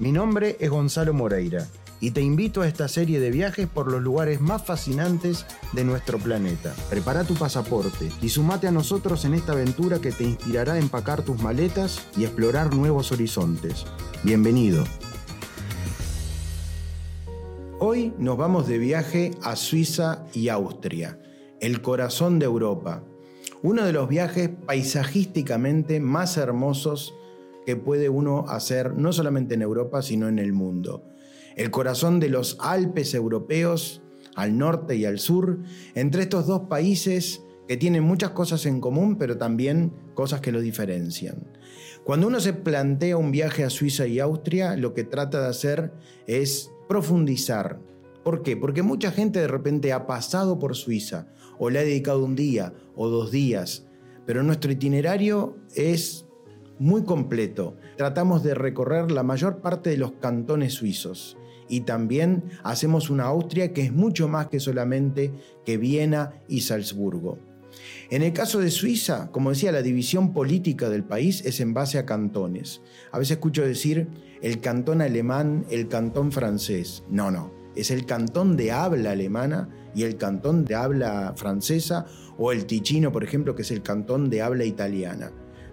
Mi nombre es Gonzalo Moreira y te invito a esta serie de viajes por los lugares más fascinantes de nuestro planeta. Prepara tu pasaporte y sumate a nosotros en esta aventura que te inspirará a empacar tus maletas y explorar nuevos horizontes. Bienvenido. Hoy nos vamos de viaje a Suiza y Austria, el corazón de Europa. Uno de los viajes paisajísticamente más hermosos que puede uno hacer no solamente en Europa, sino en el mundo. El corazón de los Alpes europeos, al norte y al sur, entre estos dos países que tienen muchas cosas en común, pero también cosas que lo diferencian. Cuando uno se plantea un viaje a Suiza y Austria, lo que trata de hacer es profundizar. ¿Por qué? Porque mucha gente de repente ha pasado por Suiza, o le ha dedicado un día o dos días, pero nuestro itinerario es muy completo. Tratamos de recorrer la mayor parte de los cantones suizos y también hacemos una Austria que es mucho más que solamente que Viena y Salzburgo. En el caso de Suiza, como decía, la división política del país es en base a cantones. A veces escucho decir el cantón alemán, el cantón francés. No, no, es el cantón de habla alemana y el cantón de habla francesa o el Ticino, por ejemplo, que es el cantón de habla italiana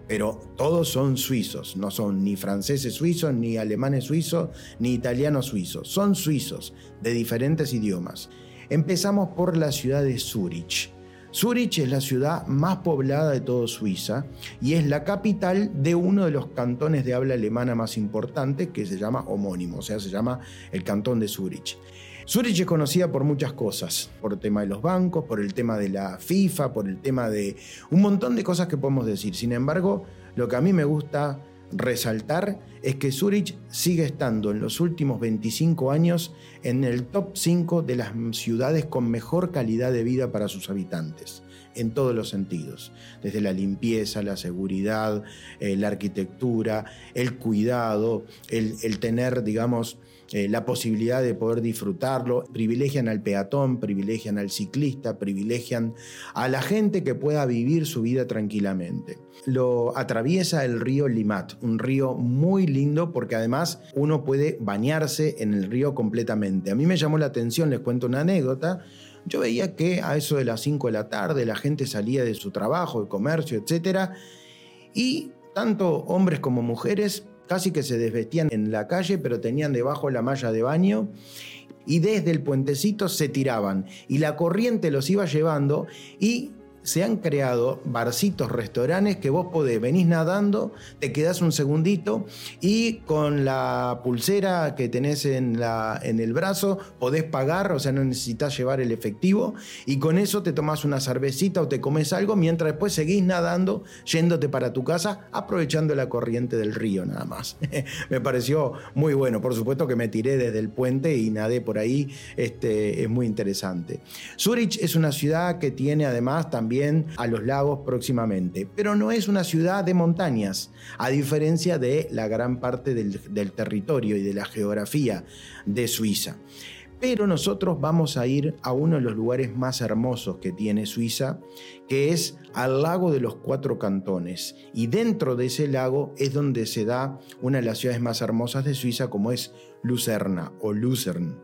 pero todos son suizos, no son ni franceses suizos, ni alemanes suizos, ni italianos suizos, son suizos de diferentes idiomas. Empezamos por la ciudad de Zurich. Zurich es la ciudad más poblada de toda Suiza y es la capital de uno de los cantones de habla alemana más importantes que se llama homónimo, o sea, se llama el cantón de Zurich. Zurich es conocida por muchas cosas, por el tema de los bancos, por el tema de la FIFA, por el tema de un montón de cosas que podemos decir. Sin embargo, lo que a mí me gusta resaltar es que Zurich sigue estando en los últimos 25 años en el top 5 de las ciudades con mejor calidad de vida para sus habitantes, en todos los sentidos, desde la limpieza, la seguridad, eh, la arquitectura, el cuidado, el, el tener, digamos, eh, la posibilidad de poder disfrutarlo, privilegian al peatón, privilegian al ciclista, privilegian a la gente que pueda vivir su vida tranquilamente. Lo atraviesa el río Limat, un río muy lindo porque además uno puede bañarse en el río completamente. A mí me llamó la atención, les cuento una anécdota. Yo veía que a eso de las 5 de la tarde la gente salía de su trabajo, de comercio, etc. Y tanto hombres como mujeres casi que se desvestían en la calle, pero tenían debajo la malla de baño y desde el puentecito se tiraban y la corriente los iba llevando y se han creado barcitos, restaurantes que vos podés, venís nadando, te quedás un segundito y con la pulsera que tenés en, la, en el brazo podés pagar, o sea, no necesitas llevar el efectivo y con eso te tomás una cervecita o te comes algo mientras después seguís nadando, yéndote para tu casa, aprovechando la corriente del río nada más. me pareció muy bueno, por supuesto que me tiré desde el puente y nadé por ahí, este, es muy interesante. Zurich es una ciudad que tiene además también a los lagos próximamente, pero no es una ciudad de montañas, a diferencia de la gran parte del, territorio y de la geografía de Suiza. Pero nosotros vamos a ir a uno de los lugares más hermosos que tiene Suiza, que es al lago de los cuatro cantones. Y dentro de ese lago es donde se da una de las ciudades más hermosas de Suiza, como es Lucerna o Lucerne.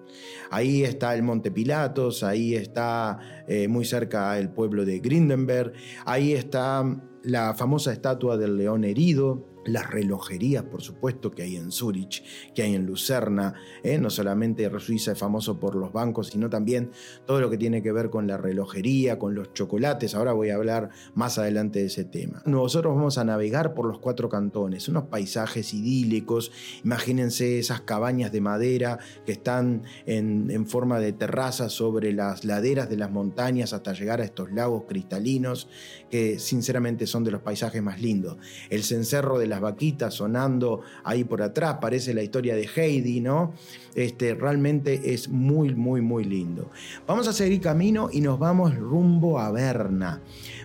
Ahí está el Monte Pilatos, ahí está eh, muy cerca el pueblo de Grindenberg, ahí está la famosa estatua del león herido, las relojerías, por supuesto, que hay en Zurich, que hay en Lucerna. ¿eh? No solamente Suiza es famoso por los bancos, sino también todo lo que tiene que ver con la relojería, con los chocolates. Ahora voy a hablar más adelante de ese tema. Nosotros vamos a navegar por los cuatro cantones, unos paisajes idílicos. Imagínense esas cabañas de madera que están en, en forma de terraza sobre las laderas de las montañas hasta llegar a estos lagos cristalinos, que sinceramente son de los paisajes más lindos. El cencerro de las vaquitas sonando ahí por atrás, parece la historia de Heidi, ¿no? Este, realmente es muy, muy, muy lindo. Vamos a seguir camino y nos vamos rumbo a Berna.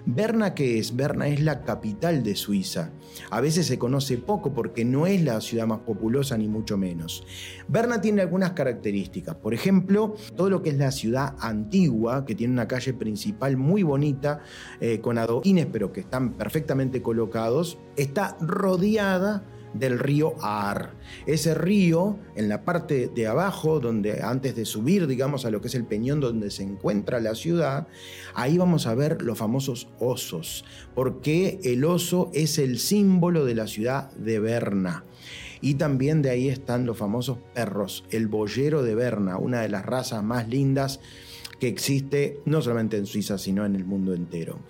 Berna, ¿qué es? Berna es la capital de Suiza. A veces se conoce poco porque no es la ciudad más populosa ni mucho menos. Berna tiene algunas características. Por ejemplo, todo lo que es la ciudad antigua, que tiene una calle principal muy bonita, eh, con adoquines, pero que están perfectamente colocados, está rodeada del río Aar. Ese río, en la parte de abajo, donde antes de subir, digamos, a lo que es el peñón donde se encuentra la ciudad, ahí vamos a ver los famosos osos, porque el oso es el símbolo de la ciudad de Berna. Y también de ahí están los famosos perros, el boyero de Berna, una de las razas más lindas que existe no solamente en Suiza, sino en el mundo entero.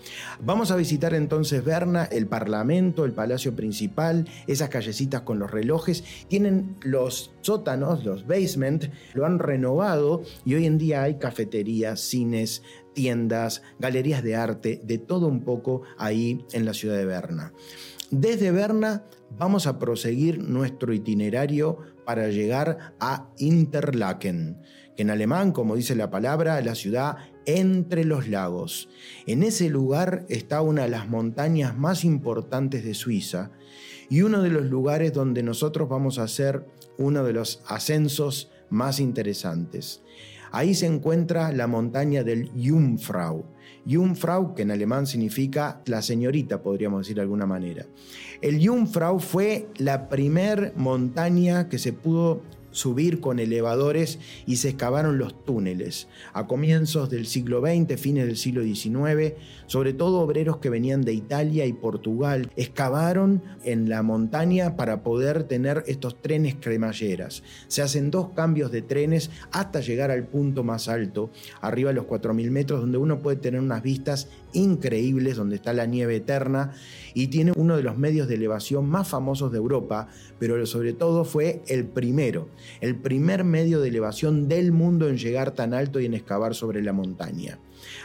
Vamos a visitar entonces Berna, el Parlamento, el Palacio Principal, esas callecitas con los relojes. Tienen los sótanos, los basement, lo han renovado y hoy en día hay cafeterías, cines, tiendas, galerías de arte, de todo un poco ahí en la ciudad de Berna. Desde Berna vamos a proseguir nuestro itinerario para llegar a Interlaken en alemán, como dice la palabra, la ciudad entre los lagos. En ese lugar está una de las montañas más importantes de Suiza y uno de los lugares donde nosotros vamos a hacer uno de los ascensos más interesantes. Ahí se encuentra la montaña del Jungfrau. Jungfrau, que en alemán significa la señorita, podríamos decir de alguna manera. El Jungfrau fue la primer montaña que se pudo subir con elevadores y se excavaron los túneles. A comienzos del siglo XX, fines del siglo XIX, sobre todo obreros que venían de Italia y Portugal, excavaron en la montaña para poder tener estos trenes cremalleras. Se hacen dos cambios de trenes hasta llegar al punto más alto, arriba de los 4.000 metros, donde uno puede tener unas vistas increíbles, donde está la nieve eterna y tiene uno de los medios de elevación más famosos de Europa, pero sobre todo fue el primero, el primer medio de elevación del mundo en llegar tan alto y en excavar sobre la montaña.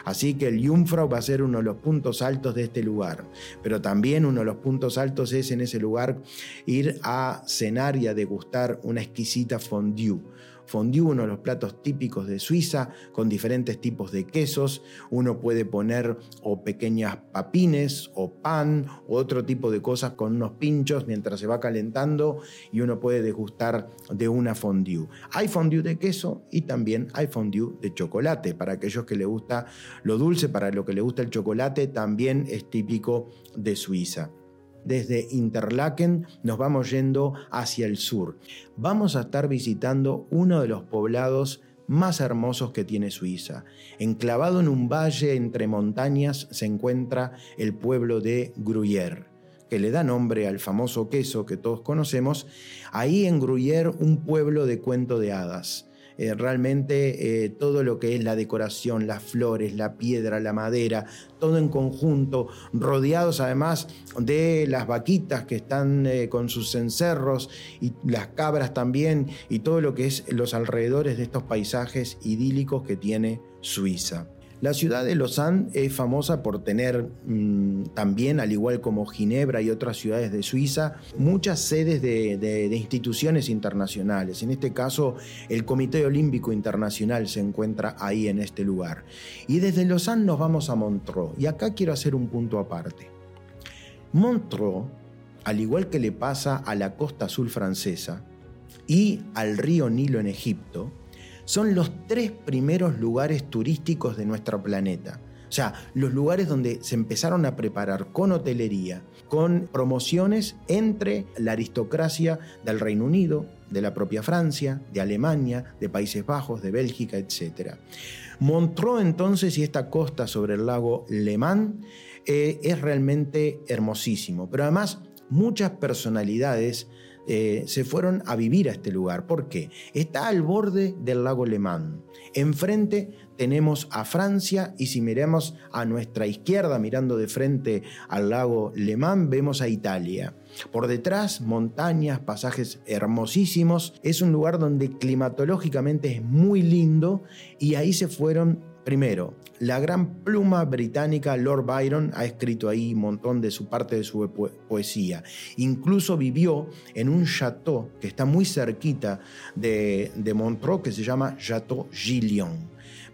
Así que el Jungfrau va a ser uno de los puntos altos de este lugar. Pero también uno de los puntos altos es en ese lugar ir a cenar y a degustar una exquisita fondue fondue, uno de los platos típicos de Suiza, con diferentes tipos de quesos. Uno puede poner o pequeñas papines o pan o otro tipo de cosas con unos pinchos mientras se va calentando y uno puede degustar de una fondue. Hay fondue de queso y también hay fondue de chocolate. Para aquellos que les gusta lo dulce, para lo que le gusta el chocolate, también es típico de Suiza desde Interlaken nos vamos yendo hacia el sur. Vamos a estar visitando uno de los poblados más hermosos que tiene Suiza. Enclavado en un valle entre montañas se encuentra el pueblo de Gruyère que le da nombre al famoso queso que todos conocemos, ahí en Gruyère un pueblo de cuento de hadas. Eh, realmente eh, todo lo que es la decoración, las flores, la piedra, la madera, todo en conjunto, rodeados además de las vaquitas que están eh, con sus cencerros y las cabras también y todo lo que es los alrededores de estos paisajes idílicos que tiene Suiza. La ciudad de Lausanne es famosa por tener mm, también, al igual como Ginebra y otras ciudades de Suiza, muchas sedes de, instituciones internacionales. En este caso, el Comité Olímpico Internacional se encuentra ahí en este lugar. Y desde Lausanne nos vamos a Montreux. Y acá quiero hacer un punto aparte. Montreux, al igual que le pasa a la costa azul francesa y al río Nilo en Egipto, son los tres primeros lugares turísticos de nuestro planeta. O sea, los lugares donde se empezaron a preparar con hotelería, con promociones entre la aristocracia del Reino Unido, de la propia Francia, de Alemania, de Países Bajos, de Bélgica, etc. Montreux entonces y esta costa sobre el lago Le Mans eh, es realmente hermosísimo, pero además muchas personalidades eh, se fueron a vivir a este lugar. ¿Por qué? Está al borde del lago Le Mans. Enfrente tenemos a Francia y si miramos a nuestra izquierda, mirando de frente al lago Le Mans, vemos a Italia. Por detrás, montañas, pasajes hermosísimos. Es un lugar donde climatológicamente es muy lindo y ahí se fueron Primero, la gran pluma británica Lord Byron ha escrito ahí un montón de su parte de su poesía. Incluso vivió en un chateau que está muy cerquita de, de Montreux que se llama Chateau Gillion.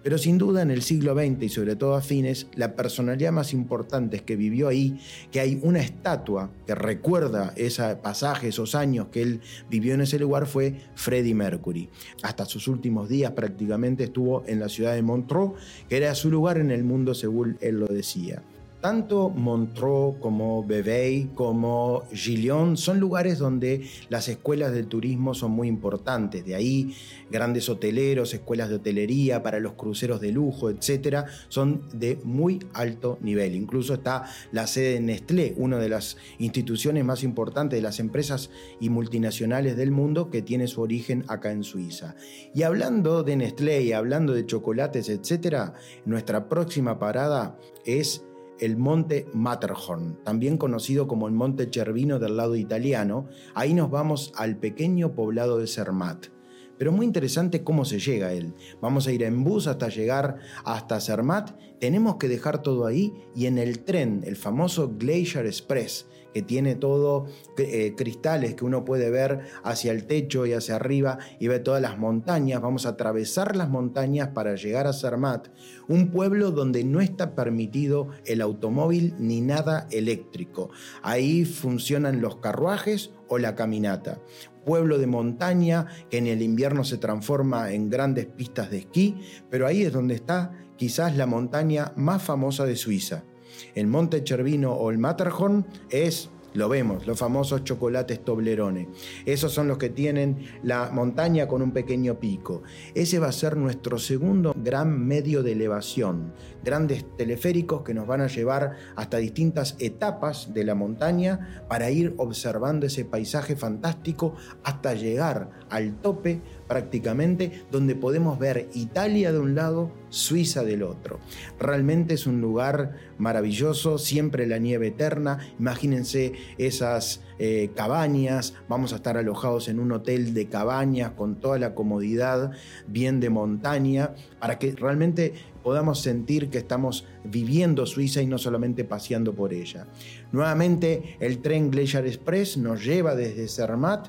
Pero sin duda en el siglo XX y sobre todo a fines, la personalidad más importante que vivió ahí, que hay una estatua que recuerda ese pasaje, esos años que él vivió en ese lugar, fue Freddie Mercury. Hasta sus últimos días prácticamente estuvo en la ciudad de Montreux, que era su lugar en el mundo según él lo decía. Tanto Montreux como Vevey como Gillion son lugares donde las escuelas del turismo son muy importantes. De ahí grandes hoteleros, escuelas de hotelería para los cruceros de lujo, etcétera, son de muy alto nivel. Incluso está la sede de Nestlé, una de las instituciones más importantes de las empresas y multinacionales del mundo que tiene su origen acá en Suiza. Y hablando de Nestlé y hablando de chocolates, etcétera, nuestra próxima parada es el monte Matterhorn, también conocido como el monte Cervino del lado italiano. Ahí nos vamos al pequeño poblado de Zermatt. Pero muy interesante cómo se llega a él. Vamos a ir en bus hasta llegar hasta Zermatt. Tenemos que dejar todo ahí y en el tren, el famoso Glacier Express, que tiene todo eh, cristales que uno puede ver hacia el techo y hacia arriba y ve todas las montañas. Vamos a atravesar las montañas para llegar a Zermatt, un pueblo donde no está permitido el automóvil ni nada eléctrico. Ahí funcionan los carruajes o la caminata. Pueblo de montaña que en el invierno se transforma en grandes pistas de esquí, pero ahí es donde está quizás la montaña más famosa de Suiza. El Monte Cervino o el Matterhorn es lo vemos, los famosos chocolates Toblerone. Esos son los que tienen la montaña con un pequeño pico. Ese va a ser nuestro segundo gran medio de elevación. Grandes teleféricos que nos van a llevar hasta distintas etapas de la montaña para ir observando ese paisaje fantástico hasta llegar al tope prácticamente donde podemos ver Italia de un lado, Suiza del otro. Realmente es un lugar maravilloso, siempre la nieve eterna. Imagínense esas eh, cabañas, vamos a estar alojados en un hotel de cabañas con toda la comodidad, bien de montaña, para que realmente podamos sentir que estamos viviendo Suiza y no solamente paseando por ella. Nuevamente, el tren Glacier Express nos lleva desde Zermatt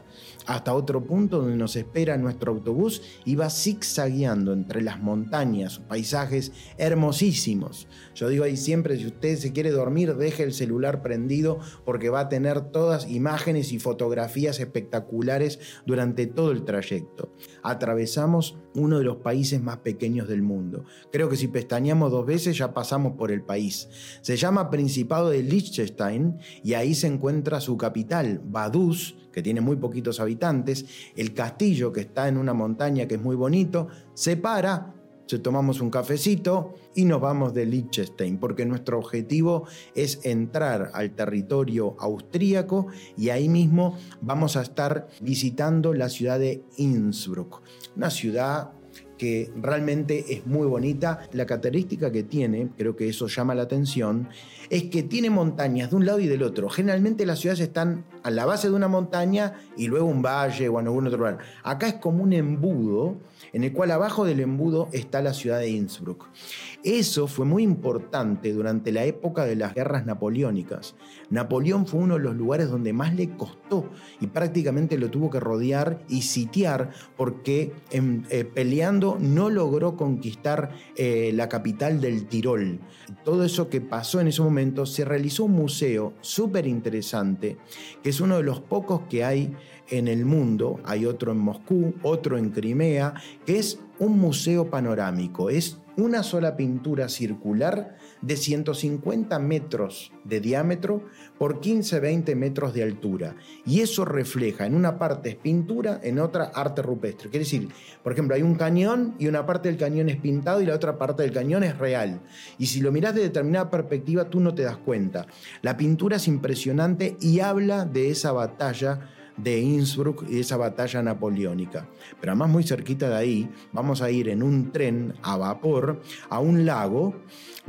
hasta otro punto donde nos espera nuestro autobús y va zigzagueando entre las montañas, paisajes hermosísimos. Yo digo ahí siempre, si usted se quiere dormir, deje el celular prendido porque va a tener todas imágenes y fotografías espectaculares durante todo el trayecto. Atravesamos uno de los países más pequeños del mundo. Creo que si pestañeamos dos veces ya pasamos por el país. Se llama Principado de Liechtenstein y ahí se encuentra su capital, Vaduz, que tiene muy poquitos habitantes. El castillo, que está en una montaña que es muy bonito, se para, se tomamos un cafecito y nos vamos de Liechtenstein, porque nuestro objetivo es entrar al territorio austríaco y ahí mismo vamos a estar visitando la ciudad de Innsbruck, una ciudad que realmente es muy bonita. La característica que tiene, creo que eso llama la atención, es que tiene montañas de un lado y del otro. Generalmente las ciudades están a la base de una montaña y luego un valle o en algún otro lugar. Acá es como un embudo en el cual abajo del embudo está la ciudad de Innsbruck. Eso fue muy importante durante la época de las guerras napoleónicas. Napoleón fue uno de los lugares donde más le costó y prácticamente lo tuvo que rodear y sitiar porque em, eh, peleando no logró conquistar eh, la capital del Tirol. Todo eso que pasó en ese momento se realizó un museo súper interesante que es uno de los pocos que hay en el mundo, hay otro en Moscú, otro en Crimea, que es un museo panorámico, es una sola pintura circular de 150 metros de diámetro por 15-20 metros de altura. Y eso refleja, en una parte es pintura, en otra arte rupestre. Quiere decir, por ejemplo, hay un cañón y una parte del cañón es pintado y la otra parte del cañón es real. Y si lo miras de determinada perspectiva, tú no te das cuenta. La pintura es impresionante y habla de esa batalla de Innsbruck y esa batalla napoleónica. Pero además muy cerquita de ahí vamos a ir en un tren a vapor a un lago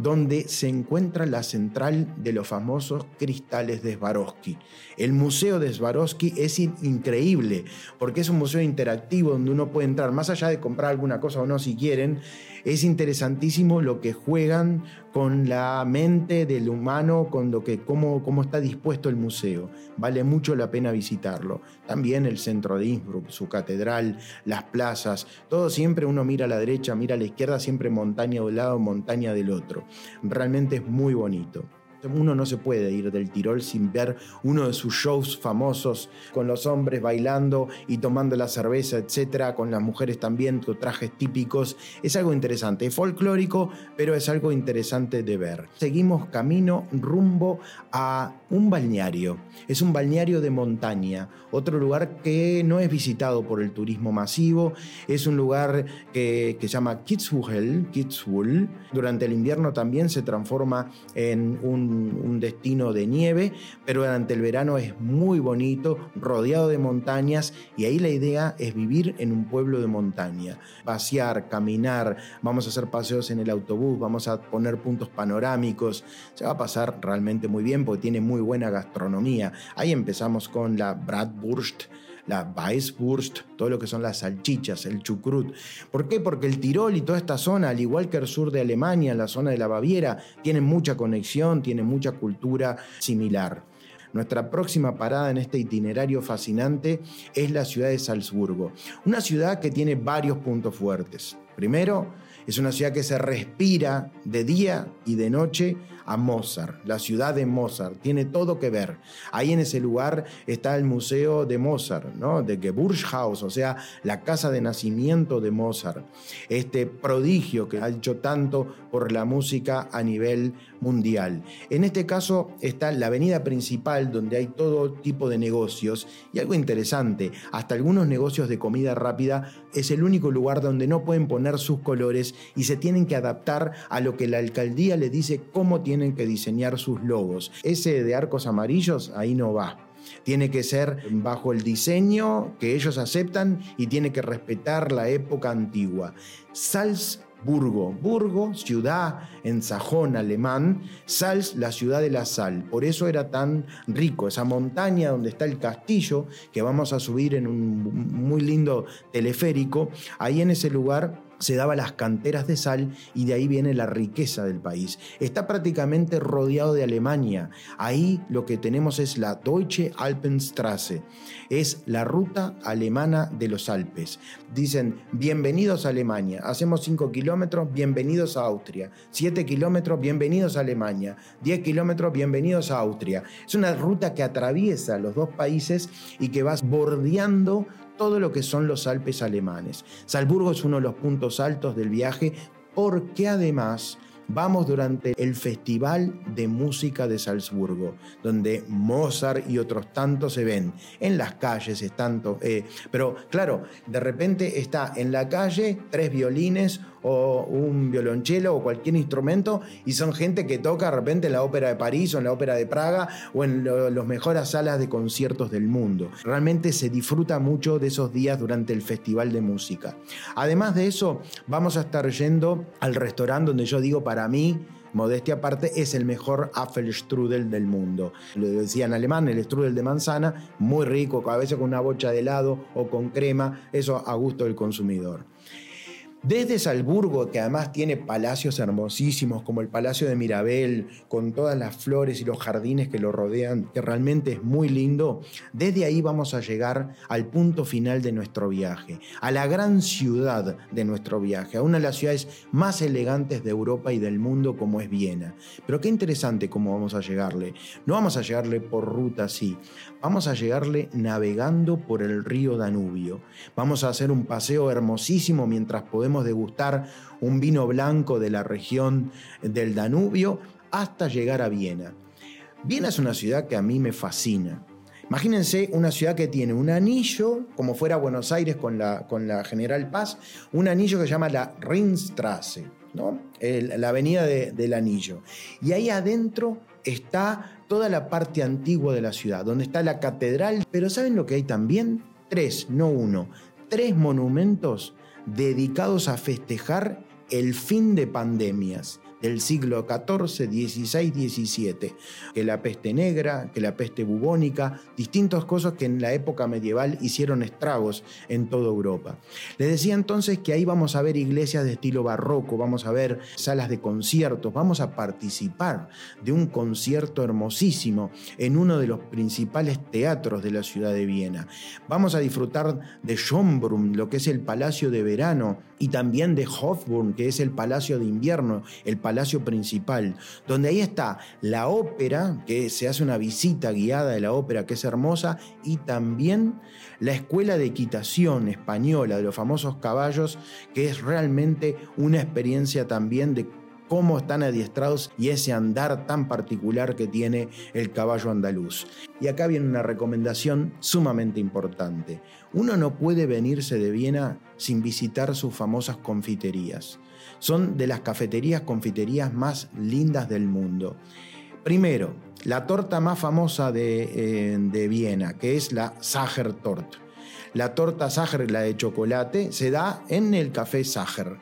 donde se encuentra la central de los famosos cristales de Swarovski. El museo de Swarovski es increíble porque es un museo interactivo donde uno puede entrar, más allá de comprar alguna cosa o no si quieren, es interesantísimo lo que juegan con la mente del humano, con lo que, cómo, cómo está dispuesto el museo. Vale mucho la pena visitarlo. También el centro de Innsbruck, su catedral, las plazas, todo siempre uno mira a la derecha, mira a la izquierda, siempre montaña de un lado, montaña del otro. Realmente es muy bonito. Uno no se puede ir del Tirol sin ver uno de sus shows famosos, con los hombres bailando y tomando la cerveza, etcétera, con las mujeres también, con trajes típicos. Es algo interesante, es folclórico, pero es algo interesante de ver. Seguimos camino rumbo a un balneario. Es un balneario de montaña, otro lugar que no es visitado por el turismo masivo. Es un lugar que, se llama Kitzbühel, Kitzbühel. Durante el invierno también se transforma en un un, destino de nieve, pero durante el verano es muy bonito, rodeado de montañas y ahí la idea es vivir en un pueblo de montaña, pasear, caminar, vamos a hacer paseos en el autobús, vamos a poner puntos panorámicos, se va a pasar realmente muy bien porque tiene muy buena gastronomía. Ahí empezamos con la Bratwurst, la Weisswurst, todo lo que son las salchichas, el chucrut. ¿Por qué? Porque el Tirol y toda esta zona, al igual que el sur de Alemania, la zona de la Baviera, tienen mucha conexión, tienen mucha cultura similar. Nuestra próxima parada en este itinerario fascinante es la ciudad de Salzburgo, una ciudad que tiene varios puntos fuertes. Primero, es una ciudad que se respira de día y de noche a Mozart, la ciudad de Mozart. Tiene todo que ver. Ahí en ese lugar está el museo de Mozart, ¿no? de Geburtshaus, o sea, la casa de nacimiento de Mozart. Este prodigio que ha hecho tanto por la música a nivel mundial. En este caso está la avenida principal donde hay todo tipo de negocios y algo interesante, hasta algunos negocios de comida rápida es el único lugar donde no pueden poner sus colores y se tienen que adaptar a lo que la alcaldía le dice cómo tiene tienen que diseñar sus logos. Ese de arcos amarillos ahí no va. Tiene que ser bajo el diseño que ellos aceptan y tiene que respetar la época antigua. Salzburgo, Burgo, ciudad en sajón alemán, Salz, la ciudad de la sal. Por eso era tan rico, esa montaña donde está el castillo, que vamos a subir en un muy lindo teleférico, ahí en ese lugar se daba las canteras de sal y de ahí viene la riqueza del país. Está prácticamente rodeado de Alemania. Ahí lo que tenemos es la Deutsche Alpenstraße. Es la ruta alemana de los Alpes. Dicen, bienvenidos a Alemania. Hacemos 5 kilómetros, bienvenidos a Austria. 7 kilómetros, bienvenidos a Alemania. 10 kilómetros, bienvenidos a Austria. Es una ruta que atraviesa los dos países y que vas bordeando todo lo que son los Alpes alemanes. Salzburgo es uno de los puntos altos del viaje porque además vamos durante el Festival de Música de Salzburgo, donde Mozart y otros tantos se ven. En las calles es tanto, eh, pero claro, de repente está en la calle tres violines o un violonchelo o cualquier instrumento y son gente que toca de repente en la ópera de París o en la ópera de Praga o en las mejores salas de conciertos del mundo. Realmente se disfruta mucho de esos días durante el Festival de Música. Además de eso, vamos a estar yendo al restaurante donde yo digo para mí, modestia aparte, es el mejor Apfelstrudel del mundo. Lo decía en alemán, el strudel de manzana, muy rico, a veces con una bocha de helado o con crema, eso a gusto del consumidor. Desde Salburgo, que además tiene palacios hermosísimos como el Palacio de Mirabel, con todas las flores y los jardines que lo rodean, que realmente es muy lindo, desde ahí vamos a llegar al punto final de nuestro viaje, a la gran ciudad de nuestro viaje, a una de las ciudades más elegantes de Europa y del mundo como es Viena. Pero qué interesante cómo vamos a llegarle. No vamos a llegarle por ruta así, vamos a llegarle navegando por el río Danubio. Vamos a hacer un paseo hermosísimo mientras podemos degustar un vino blanco de la región del Danubio hasta llegar a Viena. Viena es una ciudad que a mí me fascina. Imagínense una ciudad que tiene un anillo, como fuera Buenos Aires con la, con la General Paz, un anillo que se llama la Ringstrasse, ¿no? la avenida del anillo. Y ahí adentro está toda la parte antigua de la ciudad, donde está la catedral. Pero ¿saben lo que hay también? Tres, no uno. Tres monumentos dedicados a festejar el fin de pandemias. Del siglo XIV, XVI, XVII, que la peste negra, que la peste bubónica, distintas cosas que en la época medieval hicieron estragos en toda Europa. Les decía entonces que ahí vamos a ver iglesias de estilo barroco, vamos a ver salas de conciertos, vamos a participar de un concierto hermosísimo en uno de los principales teatros de la ciudad de Viena. Vamos a disfrutar de Schönbrunn, lo que es el palacio de verano, y también de Hofburn, que es el palacio de invierno, el palacio principal, donde ahí está la ópera, que se hace una visita guiada de la ópera, que es hermosa, y también la escuela de equitación española de los famosos caballos, que es realmente una experiencia también de cómo están adiestrados y ese andar tan particular que tiene el caballo andaluz. Y acá viene una recomendación sumamente importante. Uno no puede venirse de Viena sin visitar sus famosas confiterías. Son de las cafeterías confiterías más lindas del mundo. Primero, la torta más famosa de, eh, Viena, que es la Sacher-Tort. La torta Sacher, la de chocolate, se da en el café Sacher.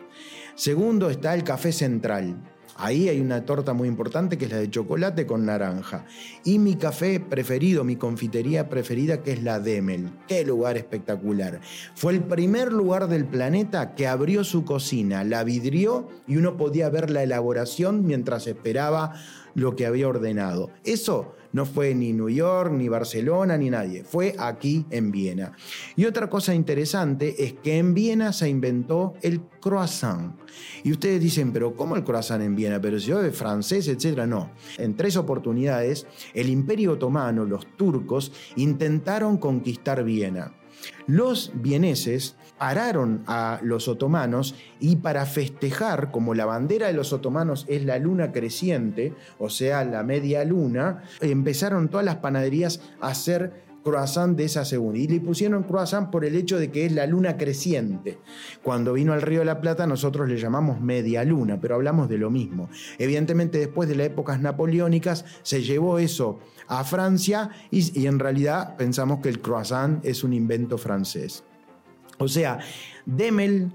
Segundo está el café central. Ahí hay una torta muy importante que es la de chocolate con naranja. Y mi café preferido, mi confitería preferida, que es la Demel. Qué lugar espectacular. Fue el primer lugar del planeta que abrió su cocina, la vidrió y uno podía ver la elaboración mientras esperaba lo que había ordenado. Eso no fue ni New York, ni Barcelona, ni nadie. Fue aquí en Viena. Y otra cosa interesante es que en Viena se inventó el croissant. Y ustedes dicen, pero ¿cómo el croissant en Viena? Pero si yo francés, etcétera. No. En tres oportunidades, el Imperio Otomano, los turcos, intentaron conquistar Viena. Los vieneses pararon a los otomanos y para festejar, como la bandera de los otomanos es la luna creciente, o sea, la media luna, empezaron todas las panaderías a hacer croissant de esa segunda. Y le pusieron croissant por el hecho de que es la luna creciente. Cuando vino al Río de la Plata nosotros le llamamos media luna, pero hablamos de lo mismo. Evidentemente después de las épocas napoleónicas se llevó eso a Francia y, en realidad pensamos que el croissant es un invento francés. O sea, Demel,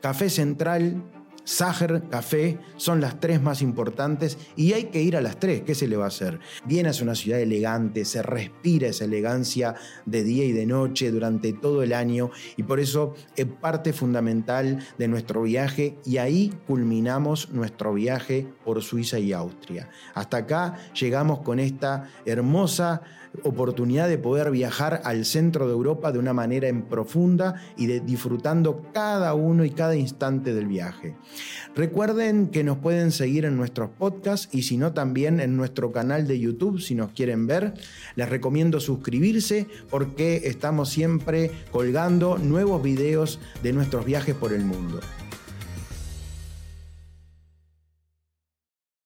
Café Central, Sacher, Café, son las tres más importantes y hay que ir a las tres, ¿qué se le va a hacer? Viena es una ciudad elegante, se respira esa elegancia de día y de noche durante todo el año y por eso es parte fundamental de nuestro viaje y ahí culminamos nuestro viaje por Suiza y Austria. Hasta acá llegamos con esta hermosa oportunidad de poder viajar al centro de Europa de una manera en profunda y de disfrutando cada uno y cada instante del viaje. Recuerden que nos pueden seguir en nuestros podcasts y si no también en nuestro canal de YouTube si nos quieren ver. Les recomiendo suscribirse porque estamos siempre colgando nuevos videos de nuestros viajes por el mundo.